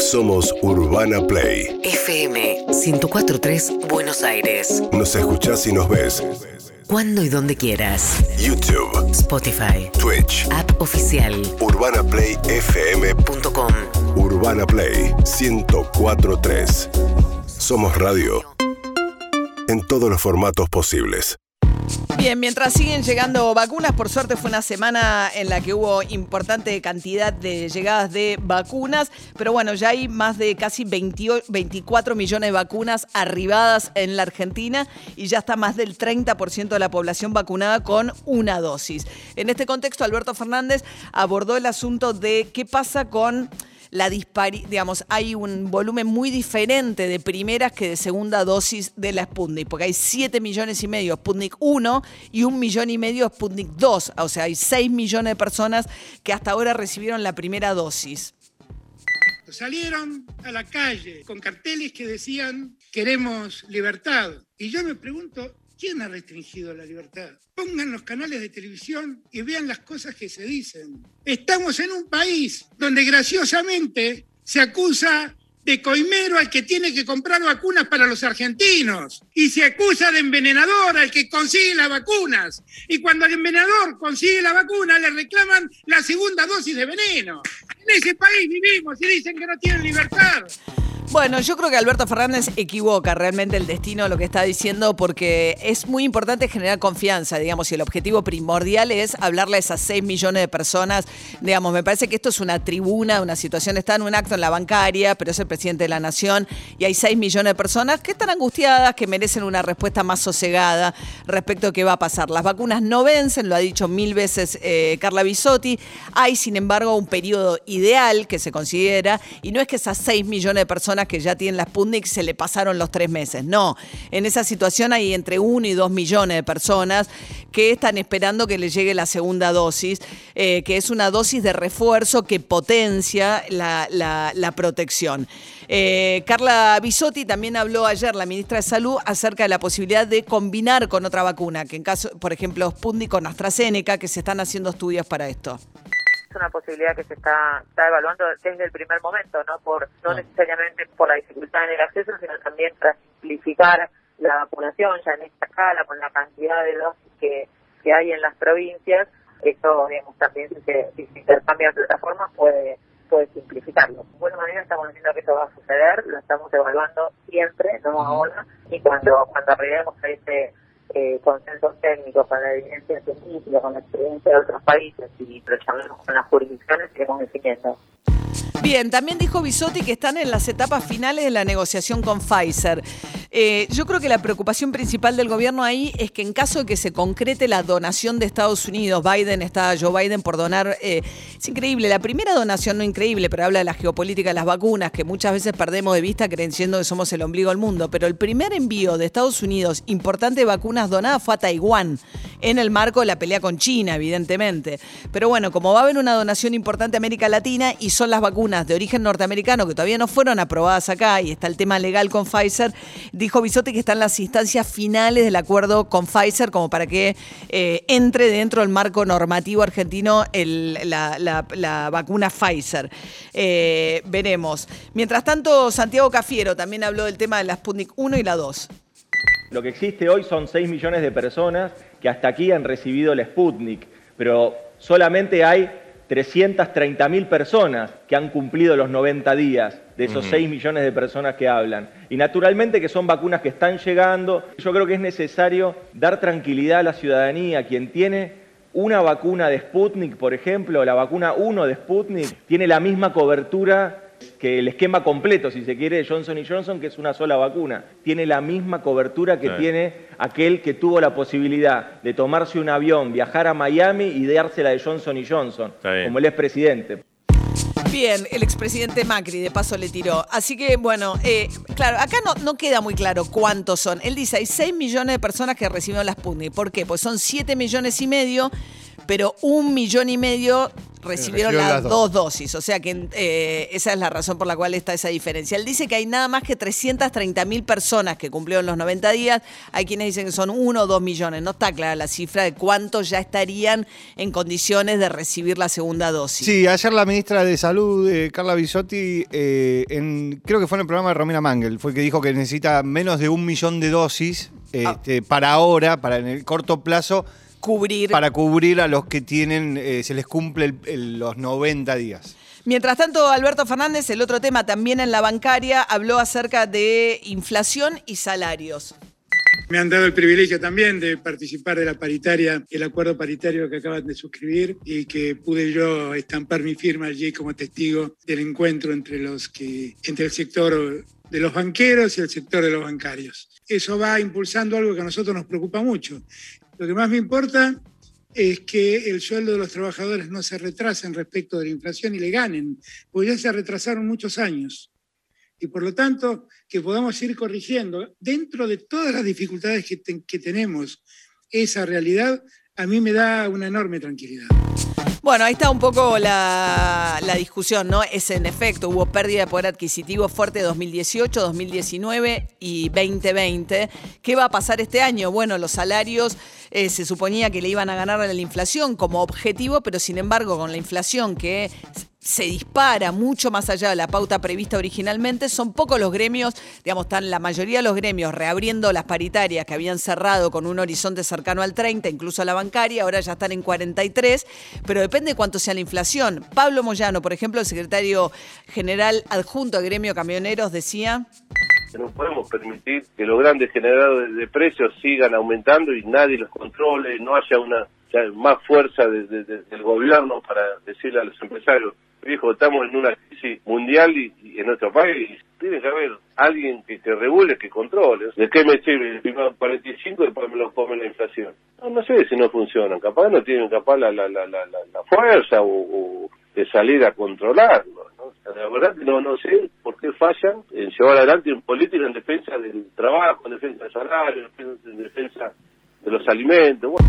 Somos Urbana Play. FM 1043 Buenos Aires. Nos escuchás y nos ves. Cuando y donde quieras. YouTube, Spotify. Twitch, App oficial. urbanaplayfm.com. Urbana Play 1043. Somos radio en todos los formatos posibles. Bien, mientras siguen llegando vacunas, por suerte fue una semana en la que hubo importante cantidad de llegadas de vacunas, pero bueno, ya hay más de casi 20 24 millones de vacunas arribadas en la Argentina y ya está más del 30% de la población vacunada con una dosis. En este contexto, Alberto Fernández abordó el asunto de qué pasa con la disparidad, digamos, hay un volumen muy diferente de primeras que de segunda dosis de la Sputnik, porque hay 7 millones y medio Sputnik 1 y un millón y medio Sputnik 2, o sea, hay 6 millones de personas que hasta ahora recibieron la primera dosis. Salieron a la calle con carteles que decían queremos libertad. Y yo me pregunto, ¿quién ha restringido la libertad? Pongan los canales de televisión y vean las cosas que se dicen. Estamos en un país donde graciosamente se acusa de coimero al que tiene que comprar vacunas para los argentinos y se acusa de envenenador al que consigue las vacunas. Y cuando el envenenador consigue la vacuna le reclaman la segunda dosis de veneno. En ese país vivimos y dicen que no tienen libertad. Bueno, yo creo que Alberto Fernández equivoca realmente el destino de lo que está diciendo porque es muy importante generar confianza, digamos, y el objetivo primordial es hablarle a esas 6 millones de personas. Digamos, me parece que esto es una tribuna, una situación, está en un acto en la bancaria, pero es el presidente de la nación y hay 6 millones de personas que están angustiadas, que merecen una respuesta más sosegada respecto a qué va a pasar. Las vacunas no vencen, lo ha dicho mil veces eh, Carla Bisotti. Hay, sin embargo, un periodo ideal que se considera y no es que esas 6 millones de personas que ya tienen la Sputnik se le pasaron los tres meses. No, en esa situación hay entre uno y dos millones de personas que están esperando que les llegue la segunda dosis, eh, que es una dosis de refuerzo que potencia la, protección. Eh, Carla Bisotti también habló ayer, la ministra de Salud, acerca de la posibilidad de combinar con otra vacuna, que en caso, por ejemplo, Sputnik con AstraZeneca, que se están haciendo estudios para esto es una posibilidad que se está, está evaluando desde el primer momento, no por no necesariamente por la dificultad en el acceso, sino también para simplificar la vacunación ya en esta escala, con la cantidad de dosis que, que hay en las provincias. Esto, digamos, también si se, si se intercambian plataformas puede puede simplificarlo. Estamos diciendo que eso va a suceder, lo estamos evaluando siempre, no ahora, y cuando, cuando arribemos a ese eh, consensos técnicos, con la evidencia científica, con la experiencia de otros países y lo llamamos con las jurisdicciones, iremos definiendo. Bien, también dijo Bisotti que están en las etapas finales de la negociación con Pfizer. Eh, yo creo que la preocupación principal del gobierno ahí es que en caso de que se concrete la donación de Estados Unidos, Biden está, Joe Biden por donar, eh, es increíble, la primera donación no increíble, pero habla de la geopolítica de las vacunas, que muchas veces perdemos de vista creyendo que somos el ombligo del mundo, pero el primer envío de Estados Unidos importante de vacunas donadas fue a Taiwán, en el marco de la pelea con China, evidentemente. Pero bueno, como va a haber una donación importante a América Latina y son las vacunas de origen norteamericano que todavía no fueron aprobadas acá y está el tema legal con Pfizer, dijo Bisotti que están las instancias finales del acuerdo con Pfizer como para que eh, entre dentro del marco normativo argentino la, vacuna Pfizer. Eh, veremos. Mientras tanto, Santiago Cafiero también habló del tema de la Sputnik 1 y la 2. Lo que existe hoy son 6 millones de personas que hasta aquí han recibido la Sputnik, pero solamente hay 330.000 personas que han cumplido los 90 días de esos 6 millones de personas que hablan. Y naturalmente que son vacunas que están llegando. Yo creo que es necesario dar tranquilidad a la ciudadanía. Quien tiene una vacuna de Sputnik, por ejemplo, la vacuna 1 de Sputnik, tiene la misma cobertura que el esquema completo, si se quiere, de Johnson Johnson, que es una sola vacuna. Tiene la misma cobertura que tiene aquel que tuvo la posibilidad de tomarse un avión, viajar a Miami y dársela de Johnson Johnson, como el expresidente. Bien, el expresidente Macri de paso le tiró. Así que, bueno, eh, claro, acá no, no queda muy claro cuántos son. Él dice, hay 6 millones de personas que recibieron las Sputnik. ¿Por qué? Pues son 7 millones y medio pero un millón y medio recibieron las las dos dos. dosis. O sea que eh, esa es la razón por la cual está esa diferencia. Él dice que hay nada más que 330 mil personas que cumplieron los 90 días. Hay quienes dicen que son uno o dos millones. No está clara la cifra de cuántos ya estarían en condiciones de recibir la segunda dosis. Sí, ayer la ministra de Salud, eh, Carla Bisotti, eh, en, creo que fue en el programa de Romina Mangel, fue que dijo que necesita menos de un millón de dosis este, para ahora, para en el corto plazo, Cubrir. para cubrir a los que tienen, eh, se les cumple el- el- los 90 días. Mientras tanto, Alberto Fernández, el otro tema también en la bancaria, habló acerca de inflación y salarios. Me han dado el privilegio también de participar de la paritaria, el acuerdo paritario que acaban de suscribir y que pude yo estampar mi firma allí como testigo del encuentro entre los que, entre el sector de los banqueros y el sector de los bancarios. Eso va impulsando algo que a nosotros nos preocupa mucho. Lo que más me importa es que el sueldo de los trabajadores no se retrasen respecto de la inflación y le ganen, porque ya se retrasaron muchos años y por lo tanto que podamos ir corrigiendo dentro de todas las dificultades que, que tenemos esa realidad, a mí me da una enorme tranquilidad. Bueno, ahí está un poco la, discusión, ¿no? Es en efecto, hubo pérdida de poder adquisitivo fuerte 2018, 2019 y 2020. ¿Qué va a pasar este año? Bueno, los salarios eh, se suponía que le iban a ganar la inflación como objetivo, pero sin embargo, con la inflación que se dispara mucho más allá de la pauta prevista originalmente, son pocos los gremios, digamos, están la mayoría de los gremios reabriendo las paritarias que habían cerrado con un horizonte cercano al 30, incluso a la bancaria, ahora ya están en 43, pero depende de cuánto sea la inflación. Pablo Moyano, por ejemplo, el secretario general adjunto del gremio camioneros, decía... que no podemos permitir que los grandes generadores de precios sigan aumentando y nadie los controle, no haya una más fuerza de- de- de- del gobierno para decirle a los empresarios, viejo, estamos en una crisis mundial y, en nuestro país tiene que haber alguien que, que regule, que controle. ¿De qué me sirve? Primero 45 y después me lo come la inflación. No, no sé si no funcionan, capaz no tienen capaz la, la, la, la, la- fuerza o de salir a controlarlo. La verdad que no, no sé por qué fallan en llevar adelante un política en defensa del trabajo, en defensa del salario, en defensa de los alimentos. Bueno,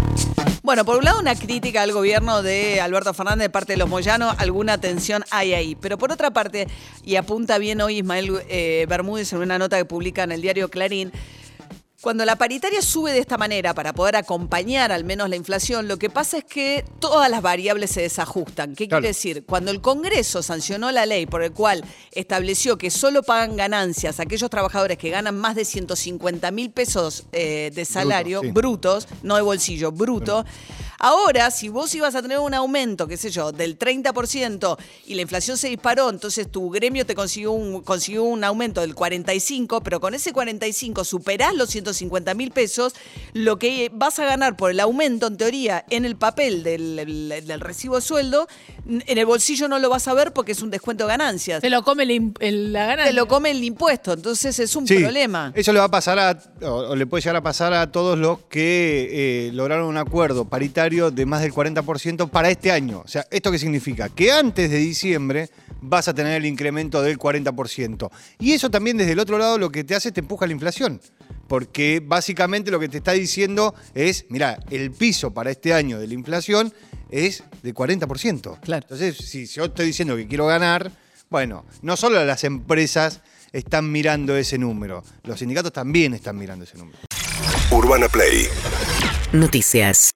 Bueno, por un lado una crítica al gobierno de Alberto Fernández de parte de los Moyanos, alguna tensión hay ahí. Pero por otra parte, y apunta bien hoy Ismael eh, Bermúdez en una nota que publica en el diario Clarín, cuando la paritaria sube de esta manera para poder acompañar al menos la inflación, lo que pasa es que todas las variables se desajustan. ¿Qué Claro. quiere decir? Cuando el Congreso sancionó la ley por el cual estableció que solo pagan ganancias aquellos trabajadores que ganan más de 150 mil pesos eh, de salario, sí. brutos, no de bolsillo, bruto. Ahora, si vos ibas a tener un aumento, qué sé yo, del 30% y la inflación se disparó, entonces tu gremio te consiguió un, consiguió un aumento del 45%, pero con ese 45% superás los 150 mil pesos, lo que vas a ganar por el aumento, en teoría, en el papel del, del- del recibo de sueldo, en el bolsillo no lo vas a ver porque es un descuento de ganancias. Se lo come el el- la ganancia. Te lo come el impuesto, entonces es un Sí, problema. Eso le va a pasar a, o, o le puede llegar a pasar a todos los que eh, lograron un acuerdo paritario de más del 40% para este año. O sea, ¿esto qué significa? Que antes de diciembre vas a tener el incremento del 40%. Y eso también desde el otro lado lo que te hace es te empuja la inflación. Porque básicamente lo que te está diciendo es, mira, el piso para este año de la inflación es de 40%. Claro. Entonces, si yo estoy diciendo que quiero ganar, bueno, no solo las empresas están mirando ese número, los sindicatos también están mirando ese número. Urbana Play Noticias.